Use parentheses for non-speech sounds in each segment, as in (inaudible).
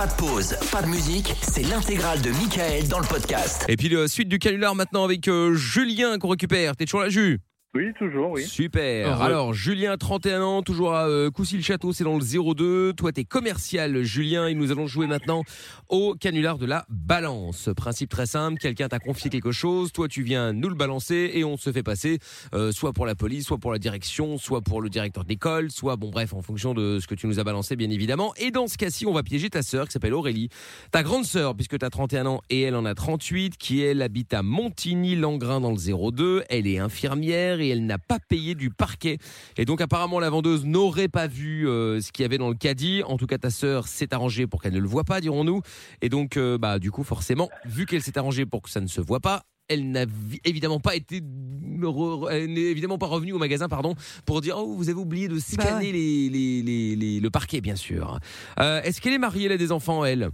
Pas de pause, pas de musique, c'est l'intégrale de Michael dans le podcast. Et puis la suite du canular maintenant avec euh, Julien qu'on récupère. T'es toujours là, Jus Oui, toujours, oui. Super. Heureux. Alors, Julien, 31 ans, toujours à euh, Coucy-le-Château, c'est dans le 02. Toi, t'es commercial, Julien, et nous allons jouer maintenant au canular de la balance. Principe très simple, quelqu'un t'a confié quelque chose, toi, tu viens nous le balancer et on se fait passer euh, soit pour la police, soit pour la direction, soit pour le directeur d'école, soit, bon, bref, en fonction de ce que tu nous as balancé, bien évidemment. Et dans ce cas-ci, on va piéger ta sœur qui s'appelle Aurélie, ta grande sœur, puisque t'as 31 ans et elle en a 38, qui elle habite à Montigny-Langrin dans le 02. Elle est infirmière et elle n'a pas payé du parquet. Et donc apparemment la vendeuse n'aurait pas vu euh, ce qu'il y avait dans le caddie. En tout cas, ta sœur s'est arrangée pour qu'elle ne le voit pas, dirons-nous. Et donc, euh, bah du coup, forcément, vu qu'elle s'est arrangée pour que ça ne se voit pas. Elle n'a vi- évidemment pas été, elle n'est évidemment pas revenue au magasin, pardon, pour dire oh vous avez oublié de scanner les- les- les- le parquet, bien sûr. Euh, Est-ce qu'elle est mariée, elle a des enfants, elle?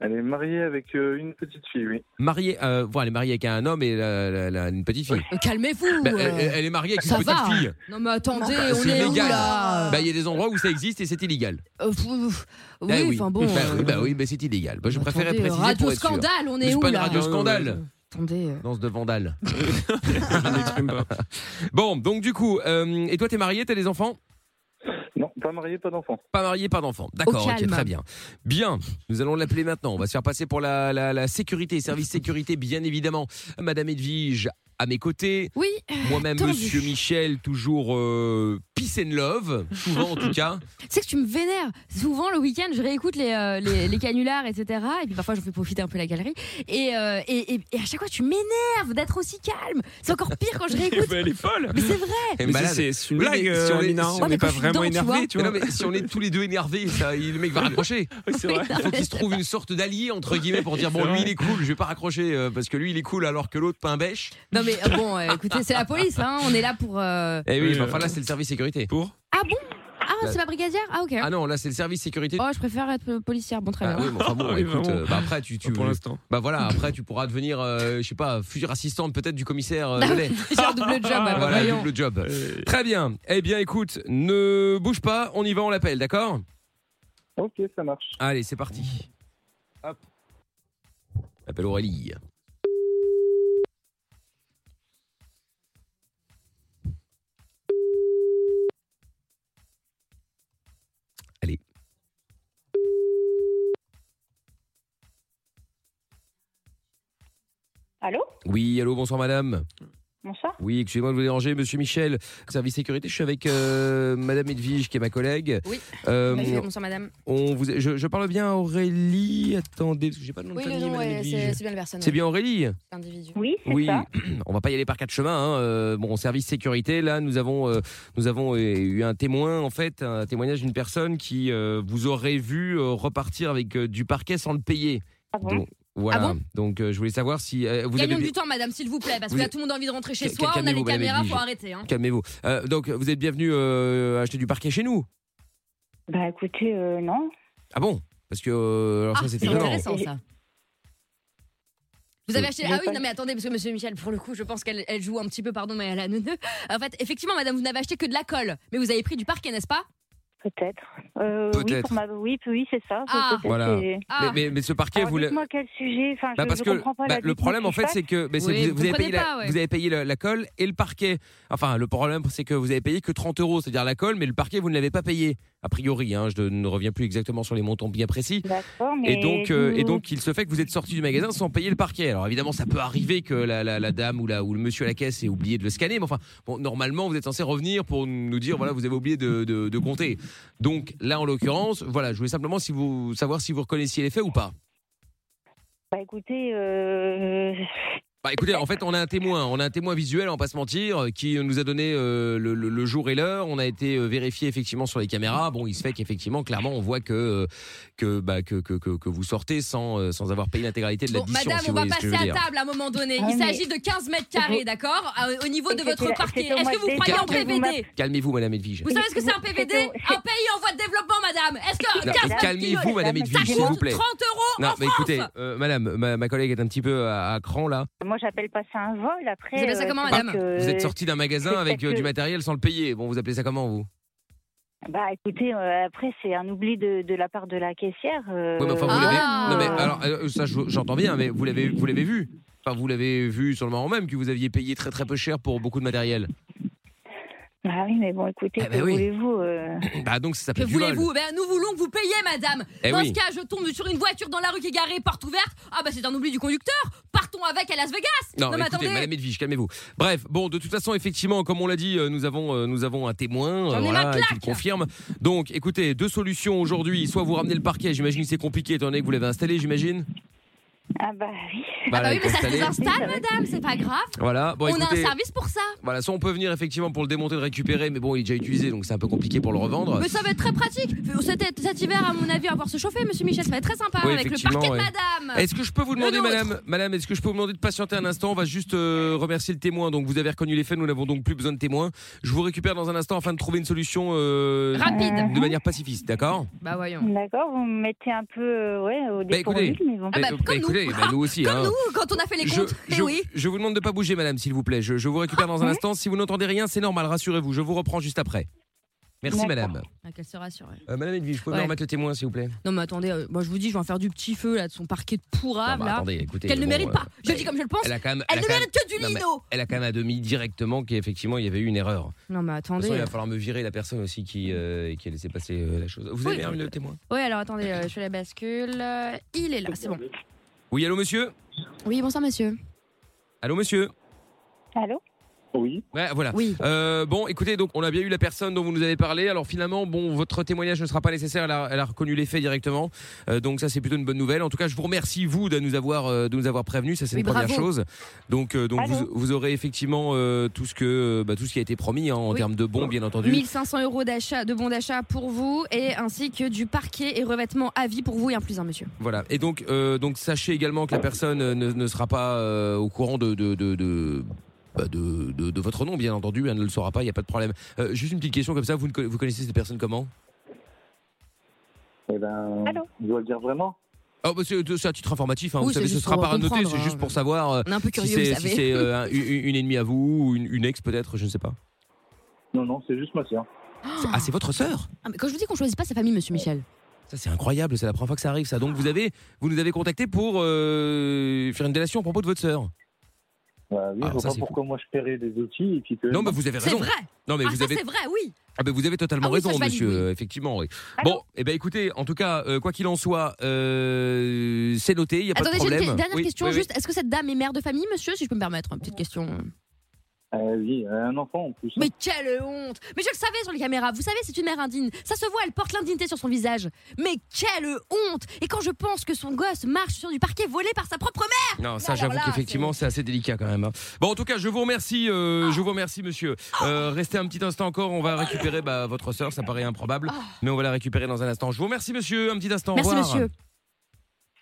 Elle est mariée avec euh, une petite fille, oui. Mariée, euh, voilà, elle est mariée avec un homme et une petite fille. Calmez-vous. Bah, euh. elle, elle est mariée avec Ça une petite va. fille. Non mais attendez, Bah, on c'est est où illégal. là Bah, il y a des endroits où ça existe et c'est illégal. Euh, pff, pff, Ah Oui, enfin bon. Bah, oui, euh, bah oui, mais c'est illégal. Bah, je préférais attendez, préciser Radio pour être sûr. scandale, on Mais est c'est où pas une là radio scandale. Attendez. euh. Danse de vandale. (laughs) (laughs) bon, donc du coup, euh, et toi, t'es marié, t'as des enfants? Pas mariée, pas d'enfant. Pas marié, pas d'enfants. D'accord, ok, très bien. Bien, nous allons l'appeler maintenant. On va se faire passer pour la, la, la sécurité, service sécurité, bien évidemment. Madame Edwige à mes côtés. Oui. Moi-même. Monsieur Michel, toujours euh, peace and love, souvent en tout cas. (laughs) Tu sais que tu me vénères. Souvent le week-end, je réécoute les, euh, les, les canulars, etc. Et puis parfois, je fais profiter un peu la galerie. Et, euh, et, et, et à chaque fois, tu m'énerves d'être aussi calme. C'est encore pire quand je (laughs) réécoute. elle est folle. Mais c'est vrai. Elle Mais c'est- c'est une mais blague, si on euh, est- si on on Ouais, n'est mais pas vraiment dedans, tu vois. énervé, tu Mais vois. non, mais si on est tous les deux énervés, ça, le mec va raccrocher. Oui, c'est (laughs) vrai. Il faut qu'il se trouve une sorte d'allié entre guillemets pour dire bon C'est lui il est cool, je vais pas raccrocher euh, parce que lui il est cool alors que l'autre pas un bêche. Non mais euh, bon, euh, écoutez, c'est la police. Hein. On est là pour. euh, Eh oui, mais euh, enfin là c'est le service sécurité. Pour Ah bon? Ah, c'est ma brigadière? Ah ok. Ah non, là c'est le service sécurité. Oh, je préfère être policière. Bon, très Ah bien. oui, mais enfin bon, Oui, écoute, euh, bah après tu, tu pour l'instant. bah voilà, après tu pourras devenir, euh, je sais pas, future assistante peut-être du commissaire euh, Ah J'ai un double (laughs) job. bah, Voilà, voyons. double job. Très bien. Eh bien écoute, ne bouge pas, on y va, on l'appelle, d'accord? Ok, ça marche. Allez, c'est parti. Hop. Appelle Aurélie. Allô Oui, allô, bonsoir madame. Bonsoir. Oui, excusez-moi de vous déranger, monsieur Michel, service sécurité, je suis avec euh, madame Edwige qui est ma collègue. Oui. Euh, bonsoir madame. on vous, je, je parle bien à Aurélie. Attendez, parce que j'ai pas le nom Oui, de le famille, nom, madame ouais, Edwige. c'est c'est bien la personne. C'est bien Aurélie L'individu. Oui, c'est Oui, ça. on va pas y aller par quatre chemins. Hein. Euh, bon, service sécurité, là, nous avons, euh, nous avons eu un témoin, en fait, un témoignage d'une personne qui euh, vous aurait vu repartir avec euh, du parquet sans le payer. Ah bon? Donc, voilà. Ah bon Donc, euh, je voulais savoir si euh, vous Gagnons avez. du temps, madame, s'il vous plaît, parce que là, tout le monde a envie de rentrer chez soi. On a les caméras, faut arrêter. Hein. Calmez-vous. Euh, donc, vous êtes bienvenu euh, acheter du parquet chez nous. Bah écoutez, euh, non. Ah bon? Parce que euh, alors Ah, ça, c'est intéressant ça. Vous avez acheté. Ah oui, non mais attendez, parce que monsieur Michel, pour le coup, je pense qu'elle elle joue un petit peu, pardon, mais elle a neuneu. En fait, effectivement, madame, vous n'avez acheté que de la colle, mais vous avez pris du parquet, n'est-ce pas? Peut-être. Euh, oui, Peut-être. pour ma... oui, oui, c'est ça. Ah. Voilà. Ah, Mais, mais, mais ce parquet, Alors, vous dites-moi quel sujet. Enfin, Bah je, parce je que comprends pas bah, la le problème en fait c'est que bah, c'est Oui, vous, vous vous avez comprenez payé la, pas, ouais. vous avez payé la, la colle et le parquet. Enfin le problème c'est que vous avez payé que 30 euros, c'est-à-dire la colle, mais le parquet vous ne l'avez pas payé a priori. Hein, je ne reviens plus exactement sur les montants bien précis. Mais. Et donc, euh, et donc, il se fait que vous êtes sorti du magasin sans payer le parquet. Alors évidemment, ça peut arriver que la, la, la dame ou, la, ou le monsieur à la caisse ait oublié de le scanner. Mais enfin, bon, normalement, vous êtes censé revenir pour nous dire, voilà, vous avez oublié de, de, de compter. Donc là, en l'occurrence, voilà, je voulais simplement si vous savoir si vous reconnaissiez les faits ou pas. Bah écoutez, euh... Bah écoutez, en fait, on a un témoin, on a un témoin visuel, on va pas se mentir, euh, qui nous a donné euh, le, le- le jour et l'heure. On a été euh, vérifié effectivement sur les caméras. Bon, il se fait qu'effectivement, clairement, on voit que que bah que, que, que, que vous sortez sans sans avoir payé l'intégralité de Bon, l'addition. madame, si on va passer à table à un moment donné. Ah, Il mais- s'agit de 15 mètres carrés, d'accord Au niveau de votre parquet. Est-ce que vous croyez en PVD Calmez-vous, Madame Edwige. Vous savez ce que c'est un PVD Un pays en voie de développement, madame Est-ce que Non, 15 mètres Calmez-vous, Madame Edwige, s'il vous plaît. 30 euros Non, mais écoutez, Madame, ma, collègue est un petit peu à cran là. Moi j'appelle pas ça un vol. Après. Vous appelez ça euh, comment, madame que- Vous êtes sorti d'un magasin avec euh, du matériel sans le payer. Bon, vous appelez ça comment vous? Bah écoutez, euh, après c'est un oubli de, de la part de la caissière. euh, Oui, mais enfin, vous Ah. l'avez. Non, mais alors, euh, ça, je- j'entends bien, mais vous l'avez, vous l'avez vu. Enfin, vous l'avez vu sur le moment même que vous aviez payé très très peu cher pour beaucoup de matériel. Ah oui, mais bon, écoutez, Eh ben que oui. voulez-vous euh, (laughs) Bah donc ça Que s'appelle vol. voulez-vous? Ben, Nous voulons que vous payiez, madame. Eh Dans oui. ce cas, je tombe sur une voiture dans la rue qui est garée, porte ouverte. Ah bah c'est un oubli du conducteur. Partons avec à Las Vegas. Non, mais mais écoutez, attendez. Madame Edwige, calmez-vous. Bref, bon, de toute façon, effectivement, comme on l'a dit, euh, nous avons, euh, nous avons un témoin, J'en ai ma voilà, qui claque. le confirme. Donc, écoutez, deux solutions aujourd'hui. Soit vous ramenez le parquet, j'imagine que c'est compliqué étant donné que vous l'avez installé, j'imagine. Ah bah oui. Ah bah oui, mais ça se désinstalle, madame. C'est pas grave. Voilà. Bon, On a un service pour ça. voilà, soit on peut venir effectivement pour le démonter, le récupérer, mais bon, il est déjà utilisé, donc c'est un peu compliqué pour le revendre. Mais ça va être très pratique. Cet, cet hiver, à mon avis, on va pouvoir se chauffer, monsieur Michel. Ça va être très sympa Oui, avec le parquet de madame. Est-ce que je peux vous demander, madame, madame, est-ce que je peux vous demander de patienter un instant? On va juste euh, remercier le témoin. Donc, vous avez reconnu les faits, nous n'avons donc plus besoin de témoins. Je vous récupère dans un instant afin de trouver une solution euh, Rapide. de manière pacifiste, d'accord? Bah voyons. D'accord, vous me mettez un peu euh, ouais, au Bah, dépourvu, écoutez. mais bon. Ah bah, Eh, comme nous. Bah, nous aussi. Comme hein. nous, quand on a fait les Je, comptes. Eh je- oui. je vous demande de pas bouger, madame, s'il vous plaît. Je, je vous récupère dans un oui. instant. Si vous n'entendez rien, c'est normal, rassurez-vous. Je vous reprends juste après. Merci, madame. Ah, Qu'elle se rassure. Euh, madame Edwige, vous pouvez Ouais. me remettre le témoin, s'il vous plaît? Non mais attendez, euh, moi je vous dis, je vais en faire du petit feu là de son parquet de pourrave bah, là. attendez, écoutez. Qu'elle ne bon, mérite euh, pas. Je le bah, dis comme je le pense. Elle a quand même. Elle a ne quand même- mérite que du lino. Elle a quand même admis directement qu'effectivement il y avait eu une erreur. Non mais De toute façon, attendez. il va falloir me virer la personne aussi qui, euh, qui a laissé passer euh, la chose. Vous avez Oui. le témoin? Ouais alors attendez, euh, je fais la bascule. Euh, Il est là, c'est bon. Oui, allô, monsieur? Oui bonsoir monsieur. Allô, monsieur? Allô? Oui. Ouais, voilà. Oui. Euh, bon, écoutez, donc on a bien eu la personne dont vous nous avez parlé. Alors finalement, bon, votre témoignage ne sera pas nécessaire. Elle a, elle a reconnu les faits directement. Euh, donc ça, c'est plutôt une bonne nouvelle. En tout cas, je vous remercie vous de nous avoir, euh, de nous avoir prévenu. Ça, c'est Oui, une première bravo. chose. Donc, euh, donc vous, vous aurez effectivement euh, tout ce que, bah, tout ce qui a été promis hein, en Oui. termes de bons, bien entendu. 1500 euros d'achat, de bons d'achat pour vous et ainsi que du parquet et revêtement à vie pour vous et un plus un monsieur. Voilà. Et donc, euh, donc sachez également que la personne ne, ne sera pas euh, au courant de de, de, de, de- de- de votre nom, bien entendu. Elle ne le saura pas. Il n'y a pas de problème. Euh, juste une petite question comme ça. Vous, vous connaissez cette personne comment? Eh ben, Allô? je dois le dire vraiment? Oh, bah, c'est à titre informatif. Hein. Oui, vous savez, ce sera pas à noter. C'est juste hein. pour savoir euh, un peu si curieux, c'est si c'est, euh, (laughs) un- une, une ennemie à vous ou une, une ex peut-être. Je ne sais pas. Non, non, c'est juste ma sœur. C'est- Ah, c'est votre sœur? Ah, mais quand je vous dis qu'on choisit pas sa famille, monsieur Michel. Ça, c'est incroyable. C'est la première fois que ça arrive. Ça. Donc, vous avez, vous nous avez contacté pour euh, faire une délation à propos de votre sœur? Bah, oui, Ah, je vois ça, pas c'est pourquoi moi je paierais des outils et puis que. Non, mais vous avez C'est raison. vrai. Non, mais ah vous ça avez c'est vrai, oui. Ah ben vous avez totalement Ah oui, ça, raison, valide, monsieur. oui. effectivement, oui. Bon, eh ben écoutez, en tout cas, euh, quoi qu'il en soit, euh, c'est noté, il y a pas Attendez, de j'ai une problème. dernière Oui, question oui, oui. juste. Est-ce que cette dame est mère de famille, monsieur, si je peux me permettre, une petite question. Euh, oui, un enfant en plus. Mais quelle honte Mais je le savais sur les caméras. Vous savez, c'est une mère indigne. Ça se voit, elle porte l'indignité sur son visage. Mais quelle honte Et quand je pense que son gosse marche sur du parquet volé par sa propre mère Non, ça j'avoue qu'effectivement c'est assez délicat quand même. hein. Bon, en tout cas, je vous remercie, euh, je vous remercie, monsieur. Euh, restez un petit instant encore, on va récupérer bah, votre sœur, ça paraît improbable, mais on va la récupérer dans un instant. Je vous remercie, monsieur. Un petit instant. Merci, au revoir. monsieur.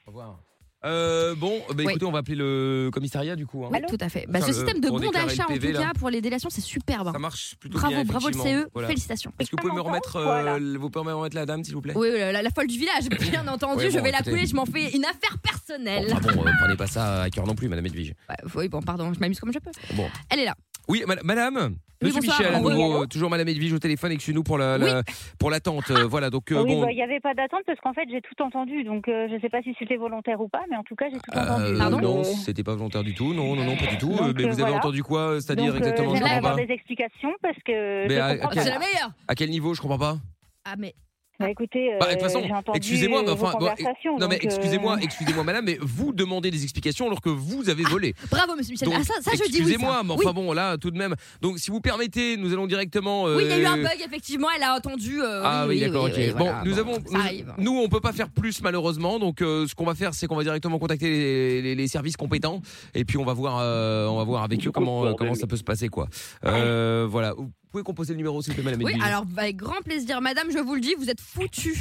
Au revoir. Euh, bon, bah, Oui. écoutez, on va appeler le commissariat du coup. hein. Oui, tout à fait. Bah, Enfin, ce le- système de pour déclarer d'achat, le en PV, tout là. cas, pour les délations, c'est superbe. Ça marche plutôt Bravo, bien. bravo le effectivement. CE. Voilà. Félicitations. Est-ce que vous pouvez me remettre, euh, Voilà. le- vous pouvez me remettre la dame, s'il vous plaît? Oui, la, la folle du village, (laughs) bien entendu, Ouais, je bon, vais écoutez. l'appeler, je m'en fais une affaire personnelle. Bon, enfin bon, euh, prenez pas ça à cœur non plus, Madame Edwige. Ouais, oui, bon, pardon, je m'amuse comme je peux. Bon. Elle est là. Oui, ma- Madame. Oui, Monsieur bonsoir. Michel, à Oui, nouveau, allô euh, toujours Madame Edwige au téléphone, excusez-nous pour la, la- pour l'attente. euh, voilà, donc euh, oui, bon. bah, il n'y avait pas d'attente parce qu'en fait j'ai tout entendu, donc euh, je ne sais pas si c'était volontaire ou pas, mais en tout cas j'ai tout euh, entendu. Pardon non, Euh, c'était pas volontaire du tout. Non, non, non, pas du tout. Donc, Euh, mais euh, vous avez voilà. entendu quoi C'est-à-dire donc, euh, exactement Je J'aimerais comprends avoir pas. des explications parce que Mais je à- à Ah, quel- c'est pas. la meilleure À quel niveau Je comprends pas? Ah, mais Bah, écoutez, Bah, de toute euh, façon, j'ai entendu excusez-moi, mais euh, enfin, vos bon, conversations, Non, mais euh, excusez-moi, excusez-moi, Madame, mais vous demandez des explications alors que vous avez volé. bravo, monsieur Michel. Donc, ah, ça, ça je dis oui. excusez-moi, mais Oui. enfin bon, là, tout de même. Donc, si vous permettez, nous allons directement. Oui, il y a eu un euh, bug, effectivement, elle a entendu. euh, Ah oui, d'accord, oui, ok. oui, bon, voilà, nous bon, avons, ça nous, nous, on peut pas faire plus malheureusement. Donc, euh, ce qu'on va faire, c'est qu'on va directement contacter les, les- les services compétents et puis on va voir, euh, on va voir avec eux comment euh, comment ça peut se passer, quoi. Euh, voilà. Vous pouvez composer le numéro, s'il vous plaît, Madame Oui, Edwige alors avec grand plaisir, madame, je vous le dis, vous êtes foutus.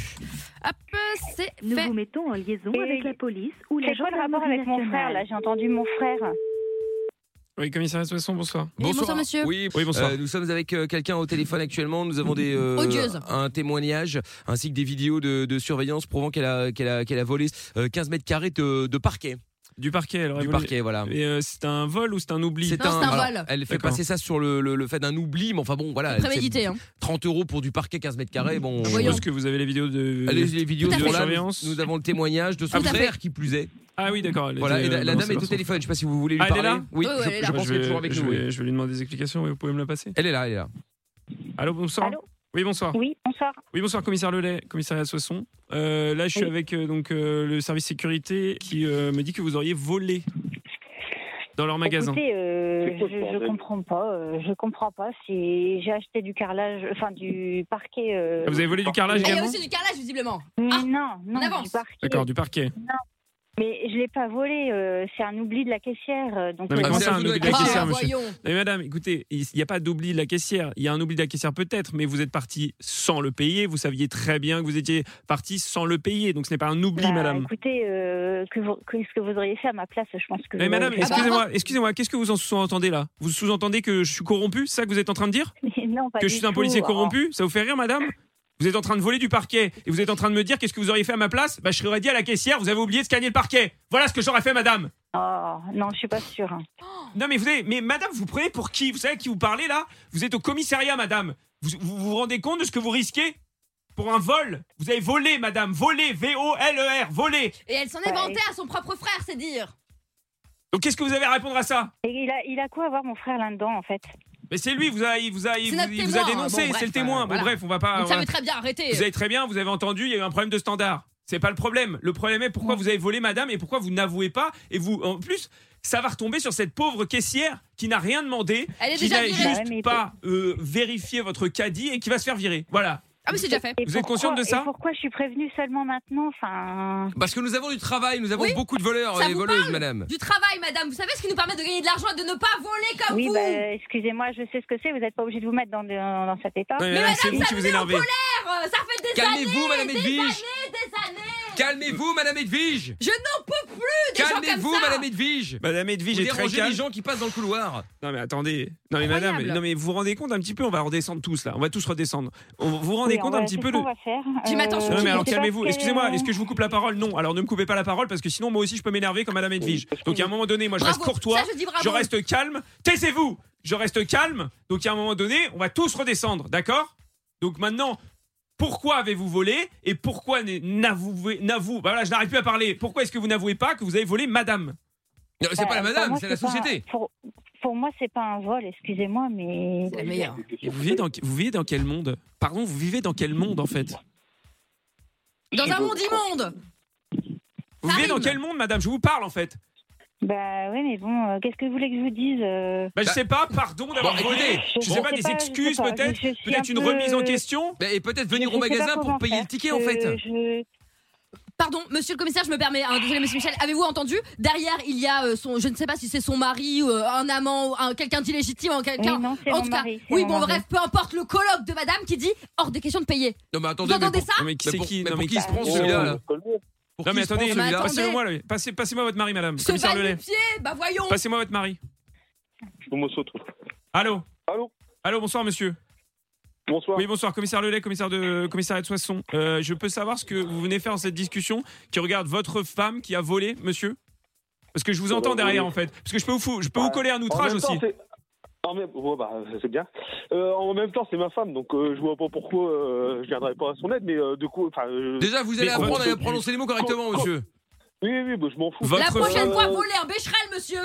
Hop, c'est Nous fait. vous mettons en liaison Et avec la police ou la C'est quoi le rapport gendarmerie avec mon frère nationale. là J'ai entendu mon frère. Oui, commissariat Soissons, bonsoir. Bonsoir, monsieur. Oui, Oui, bonsoir. Euh, nous sommes avec euh, quelqu'un au téléphone actuellement. Nous avons des euh, Odieuse. un témoignage ainsi que des vidéos de, de surveillance prouvant qu'elle a qu'elle a qu'elle a volé euh, 15 mètres carrés de, de parquet. Du parquet. Elle aurait du parquet, voilà. Et euh, c'est un vol ou c'est un oubli C'est un alors, vol. Elle fait passer ça sur le, le- le fait d'un oubli, mais enfin bon, voilà. elle- Prémédité, hein. 30 euros pour du parquet 15 mètres carrés. Bon, Je Voyons. suppose que vous avez les vidéos de. Allez, les vidéos fait. là. Nous, Surveillance. nous avons le témoignage de son frère qui plus est. Ah oui, d'accord. elle Voilà, et la, euh, la non, dame est au téléphone. Je sais pas si vous voulez lui Ah, elle est parler. là oui, Oui, oui, je, je là. pense je qu'elle est toujours avec je nous. je vais lui demander des explications. Vous pouvez me la passer Elle est là, elle est là. Allô, bonsoir. Allô Oui, bonsoir. Oui, bonsoir. Oui, bonsoir, commissaire Lelay, commissariat de Soissons. Euh, là, je suis Oui. avec euh, donc euh, le service sécurité qui euh, me dit que vous auriez volé dans leur magasin. Écoutez, euh, je, je bordel comprends pas. euh, je comprends pas. C'est j'ai acheté du carrelage, enfin du parquet. euh, Ah, Vous avez volé du carrelage Et il y a également aussi du carrelage, visiblement. mais Ah, non, non, on avance. du parquet. D'accord, du parquet. Mais je l'ai pas volé. euh, c'est un oubli de la caissière. euh, Donc Non, mais euh, comment c'est ça, un un oubli de la caissière, Ah, monsieur voyons. Mais madame, écoutez, il n'y a pas d'oubli de la caissière. Il y a un oubli de la caissière peut-être, mais vous êtes parti sans le payer. Vous saviez très bien que vous étiez parti sans le payer. Donc ce n'est pas un oubli, bah, madame. Écoutez, euh, que vous- qu'est-ce que vous auriez fait à ma place Je pense que. Mais madame, excusez-moi, excusez-moi, qu'est-ce que vous en sous-entendez là? Vous sous-entendez que je suis corrompu? C'est ça que vous êtes en train de dire? (laughs) Non, pas Que du je suis un tout. policier Oh. corrompu? Ça vous fait rire, madame? Vous êtes en train de voler du parquet et vous êtes en train de me dire qu'est-ce que vous auriez fait à ma place? Bah, je serais dit à la caissière, vous avez oublié de scanner le parquet. Voilà ce que j'aurais fait, madame. Oh, non, je suis pas sûre. Non, mais vous avez, mais madame, vous prenez pour qui? Vous savez à qui vous parlez là? Vous êtes au commissariat, madame. Vous, vous vous rendez compte de ce que vous risquez? Pour un vol Vous avez volé, madame. Volé, V-O-L-E-R, volé. Et elle s'en est Ouais. vantée à son propre frère, c'est dire. Donc qu'est-ce que vous avez à répondre à ça? Et il a, il a quoi à voir mon frère là-dedans en fait? Mais c'est lui, vous a, il vous a, il vous, il vous a dénoncé, c'est le témoin. euh, bon, voilà. bref, on va pas. Voilà. veut très bien arrêter. Vous avez très bien, vous avez entendu, il y a eu un problème de standard. C'est pas le problème. Le problème est pourquoi vous avez volé madame et pourquoi vous n'avouez pas. Et vous, en plus, ça va retomber sur cette pauvre caissière qui n'a rien demandé, Elle est qui n'a juste Ouais, pas euh, vérifié votre caddie et qui va se faire virer. Voilà. Ah, mais c'est déjà fait. Et Vous êtes consciente de ça et Pourquoi je suis prévenue seulement maintenant Enfin? Parce que nous avons du travail, nous avons Oui, beaucoup de voleurs ça et vous voleuses, parle madame. Du travail, madame. Vous savez ce qui nous permet de gagner de l'argent et de ne pas voler comme Oui, vous. bah, excusez-moi, je sais ce que c'est. Vous n'êtes pas obligé de vous mettre dans, dans, dans cet état. Ouais, Mais madame, vous ça vous en énervez. Euh, Ça fait des années, madame des années, des années. Calmez-vous, madame Edwige. Je n'en peux plus des gens comme Calmez-vous, ça. madame Edwige. Madame Edwige Vous est très dérangez calme. les gens qui passent dans le couloir. Non mais attendez. Non mais Incroyable. madame, non mais vous vous rendez compte un petit peu, on va redescendre tous là. On va tous redescendre. On- vous vous rendez Oui, compte un petit peu faire. Jim, Euh, attention, Non je mais alors calmez-vous. Excusez-moi, est-ce que je vous coupe la parole? Non. Alors ne me coupez pas la parole parce que sinon moi aussi je peux m'énerver comme Madame Edwige. Donc à un moment donné, moi je reste courtois, Ça, je dis bravo. je reste calme. Taisez-vous. Je reste calme. Donc à un moment donné, on va tous redescendre, d'accord? Donc maintenant, pourquoi avez-vous volé et pourquoi n'avouez n'avoue bah voilà, je n'arrive plus à parler. Pourquoi est-ce que vous n'avouez pas que vous avez volé Madame? Non, C'est Bah, pas la madame, c'est la pas société. Pour, pour moi, c'est pas un vol, excusez-moi, mais. C'est la meilleure. Et vous vivez dans vous vivez dans quel monde? Pardon, vous vivez dans quel monde en fait? Dans un monde immonde. Vous Ça vivez dans quel monde, Madame? Je vous parle en fait. Bah oui, mais bon, euh, qu'est-ce que vous voulez que je vous dise euh, Bah, je sais pas, pardon d'avoir Bon, volé. écoutez, Je sais pas, des excuses peut-être, peut-être un une peu- remise en question. Bah, Et peut-être venir au magasin pour payer le ticket en fait. je- Pardon, monsieur le commissaire, je me permets. hein, désolé, monsieur Michel. Avez-vous entendu? Derrière, il y a euh, son. Je ne sais pas si c'est son mari, ou, euh, un amant, ou un- quelqu'un d'illégitime, Oui, quelqu'un. non, c'est en mon tout cas, mari, c'est oui, mon bon, mari. bref, peu importe le colloque de madame qui dit hors des questions de payer. Non mais Vous attendez, mais entendez pour, ça? Non mais qui c'est pour- qui mais Non pour mais qui se prend celui-là là? Pour Non mais attendez, passez-moi le- passez passez-moi votre mari madame. Se Commissaire Lelay. bah voyons. Passez-moi votre mari. Allô Allô Allô, bonsoir monsieur. Bonsoir. Oui, bonsoir, commissaire Lelay, commissaire de commissariat de Soissons. Euh, je peux savoir ce que vous venez faire dans cette discussion qui regarde votre femme qui a volé, monsieur? Parce que je vous entends Euh, derrière en fait. Parce que je peux vous, je peux vous coller un En outrage même temps, aussi. C'est- en même... ouais, bah, c'est bien. Euh, en même temps, c'est ma femme, donc euh, je vois pas pourquoi euh, je viendrai pas à son aide, mais euh, du coup, enfin. euh, Déjà, vous allez apprendre à prononcer les mots correctement, monsieur. Oui, oui, bah, je m'en fous. Votre- La prochaine Euh, fois, voler un bécherel, monsieur.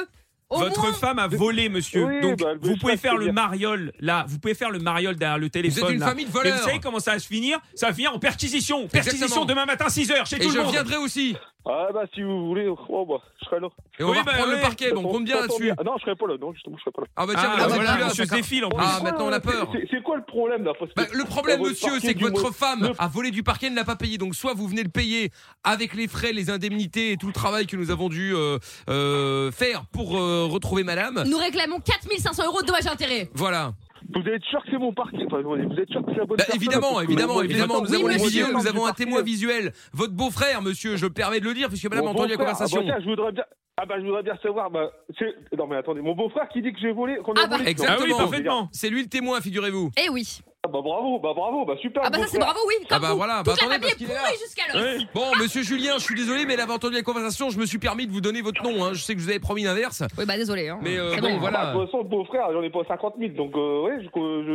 Au Votre moins. femme a volé, monsieur. Oui, Donc, bah, vous pouvez faire le mariole, là. Vous pouvez faire le mariole derrière le Vous téléphone. êtes une là. famille de voleurs. vous savez comment ça va se finir? Ça va finir en perquisition. Perquisition Exactement. demain matin 6h chez Et tout je le monde. viendrai aussi. Ah, bah, si vous voulez, oh, bah, je serai là. Et on Oui, va bah, reprendre ouais. le parquet, bon, on compte bien là-dessus. Ah, non, je serai pas là, non, justement, je serai pas là. Ah bah tiens, Ah, voilà, voilà, voilà, monsieur se défile en plus. Ah, C'est maintenant, on a peur. c'est- quoi le problème, là Bah, le problème, monsieur, c'est que votre mois- femme Le- a volé du parquet, ne l'a pas payé. Donc, soit vous venez le payer avec les frais, les indemnités et tout le travail que nous avons dû euh, euh, faire pour euh, retrouver madame. Nous réclamons 4500 euros de dommages et intérêts. Voilà. Vous êtes sûr que c'est mon parquet enfin, Vous êtes sûr que c'est la bonne Bah, personne évidemment, évidemment, évidemment. Nous Oui, avons les monsieur. vidéos, nous avons un témoin visuel. Votre beau-frère, monsieur, je me permets de le dire puisque madame a entendu la conversation. Ah bah, tiens, je voudrais bien. Ah bah je voudrais bien savoir. Bah, c'est- non mais attendez, mon beau-frère qui dit que j'ai volé. qu'on a Ah bah, volé. exactement. Ah oui, parfaitement. C'est lui le témoin, figurez-vous. Eh oui. Ah bah bravo, bah bravo, bah super. Ah bah ça c'est bravo, oui. Ah bah vous. voilà, bah Toute attendez, parce qu'il est est là. Bon, monsieur Julien, je suis désolé, mais elle avait entendu la conversation, je me suis permis de vous donner votre nom. Hein. Je sais que je vous avais promis l'inverse. Oui, bah désolé. Hein. Mais euh, C'est bon, bon. Bah, voilà. de toute façon, beau-frère, j'en ai pas 50 000, donc euh, ouais, je,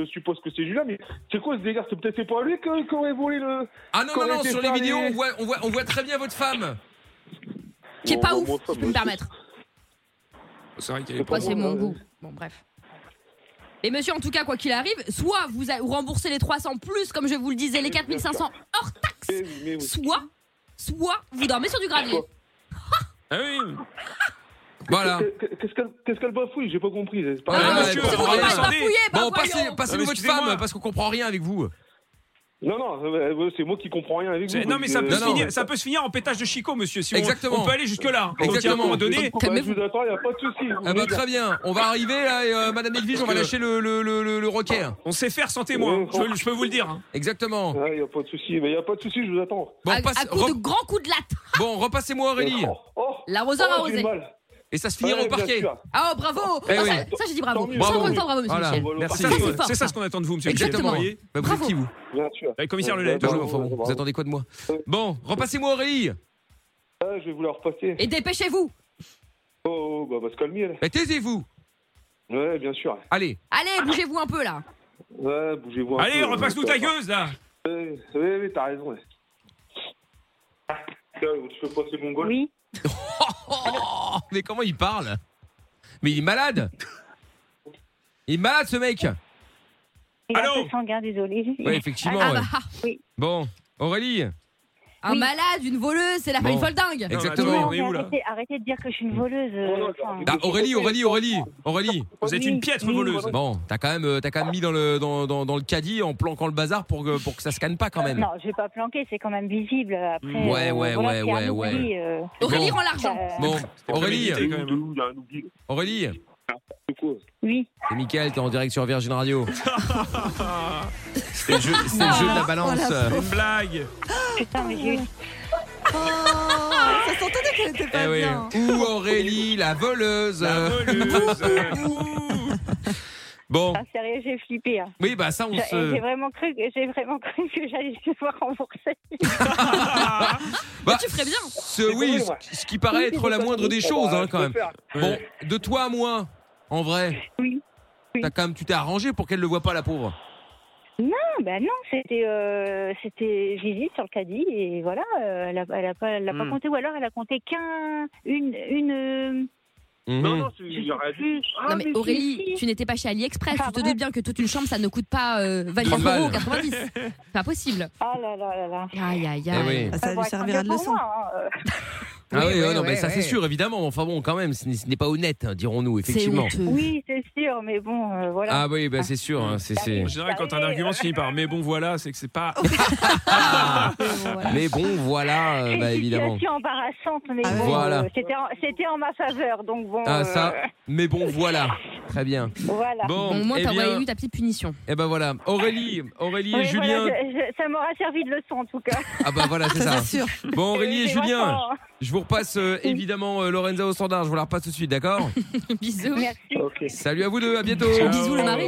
je suppose que c'est Julien, mais c'est quoi ce délire? C'est peut-être c'est pas lui qui aurait volé le. Ah non, non, non, sur les vidéos, on voit, on, voit, on voit très bien votre femme. Qui est pas ouf, si je peux me permettre. C'est vrai C'est avait pas Moi, c'est mon ouais. goût. Bon, bref. Et monsieur, en tout cas, quoi qu'il arrive, soit vous, remboursez les 300 plus, comme je vous le disais, les 4500 hors taxe, oui, oui. soit, soit vous dormez sur du gravier. Ah oui. Voilà. Qu'est- Qu'est-ce qu'elle qu'est-ce qu'elle bafouille J'ai pas compris. c'est pas- Ah, Ah, monsieur, bon, c'est vous bon, qui bon, passez, passez-nous Ah, votre femme parce qu'on comprend rien avec vous. Non, non, euh, c'est moi qui comprends rien avec vous. Non mais ça peut, Euh, se non, finir, ça peut se finir en pétage de chicot, monsieur. Si on- Exactement. On, peut aller jusque là. Donc à un Exactement. moment donné, je vous attends, y a pas de souci. Ah bah très bien, on va arriver là et euh, Madame Edwige, on va lâcher le, le, le, le, le rocker. on sait faire sans témoin. Ouais, Je, peux- je peux vous le dire. hein. Exactement. Ouais, y a pas de souci, mais y a pas de souci, je vous attends. Bon, à, passe- à coup de grands coups de latte. bon repassez-moi Aurélie. Oh, oh, L'arroseur oh, arrosé. Et ça se finira Ouais, au parquet. Ah, oh, bravo. Eh Ah, oui. ça, ça, j'ai dit bravo. Bravo. une fois, bravo, monsieur Voilà. Michel. Merci. Ça, Ça, c'est c'est fort, c'est ça ça. ce qu'on attend de vous, monsieur Exactement. Michel. Bah, vous êtes Bravo. qui vous Bien sûr. Avec commissaire bravo. Vous attendez quoi de moi Bon, repassez-moi Aurélie. Ouais, je vais vous la repasser. Et dépêchez-vous. Oh, oh, bah, va se calmer, elle. Mais taisez-vous. Ouais, bien sûr. Allez. Allez, bougez-vous un peu là. Ouais, bougez-vous un Allez, peu. repasse-nous ta gueuse là. Ouais, ouais, t'as raison. Tiens, Tu peux passer mon goal Oui. (laughs) Oh, mais comment il parle? Mais il est malade. Il est malade ce mec. Il est Allô un peu sanguin, désolé. Oui, effectivement. Ah ouais. bah, Bon, Aurélie. Un Oui. malade, une voleuse, c'est la famille Bon. foldingue. Exactement. Non, Non, on est mais où, là arrêtez, arrêtez de dire que je suis une voleuse. euh, enfin, Ah, Aurélie, Aurélie, Aurélie, Aurélie. Vous êtes une piètre Oui. voleuse. Bon, t'as quand même, t'as quand même mis dans le dans, dans, dans le caddie en planquant le bazar pour que pour que ça se canne pas quand même. Non, je vais pas planquer, c'est quand même visible. Après, Ouais, euh, ouais, voilà, ouais, ouais, oubli, ouais. euh, Aurélie Bon. rend l'argent. euh, Bon, Aurélie, oubli. Aurélie, coup, Oui. c'est Mickaël, t'es en direct sur Virgin Radio. (laughs) C'est le jeu, c'est le jeu de la balance. C'est une blague. Putain, mais j'ai eu. Ça s'entendait qu'elle était pas Eh oui. bien. Ou Aurélie, la voleuse. La voleuse. (laughs) Bon, Ah, sérieux, j'ai flippé. hein. oui, bah ça on J'ai se. j'ai vraiment cru, que- j'ai vraiment cru que j'allais (laughs) me voir rembourser. Bah, tu ferais bien. Ce, oui, ce, ce qui paraît être la moindre des choses hein, quand même. Bon, de toi à moi, en vrai. Oui. Oui. T'as quand même, tu t'es arrangé pour qu'elle le voit pas la pauvre. Non, ben non, c'était euh, c'était visite sur le caddie et voilà, euh, elle a, elle a pas, elle pas Hmm. compté ou alors elle a compté qu'un une une. euh. Non, non, il y. Ah, Non mais Aurélie, si. tu n'étais pas chez AliExpress, Enfin, tu te doutes bien que toute une chambre ça ne coûte pas euh, 24 balles. euros 90. C'est (laughs) pas possible. Ah là là là là. Aïe aïe Eh aïe. oui. Ah, ça va lui servira de leçon. moi, hein, euh. (laughs) Ah oui, Oui, ouais, oui, non, mais oui, ça c'est sûr, évidemment. Enfin bon, quand même, ce n'est pas honnête, hein, dirons-nous, effectivement. Oui, c'est sûr, mais bon, euh, voilà. Ah oui, bah c'est sûr, hein, c'est. c'est- En général, quand un argument se finit par mais bon voilà, c'est que c'est pas. (laughs) Ah, Mais bon, voilà. euh, C'est bah évidemment. situation embarrassante, mais Ah bon, Voilà. euh, c'était en, c'était en ma faveur, donc bon. Ah euh, ça, mais bon, voilà. (laughs) Très bien. Voilà. Bon, Bon, au moins eh t'as eu ta petite punition. eh ben voilà. Aurélie, Aurélie et Julien. voilà, je- je- ça m'aura servi de leçon en tout cas. Ah bah voilà, c'est Ça, sûr. Bon, Aurélie et Julien, je vous repasse euh, évidemment euh, Lorenza au standard. Je vous la repasse tout de suite, d'accord (laughs) Bisous. Merci. Salut à vous deux, à bientôt. Ciao. Bisous, le mari.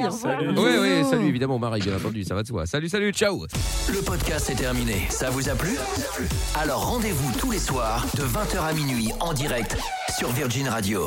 Oui, oui, salut évidemment, Marie, bien entendu, ça va de soi. Salut, salut, ciao. Le podcast est terminé. Ça vous a plu? Alors rendez-vous tous les soirs de 20h à minuit en direct sur Virgin Radio.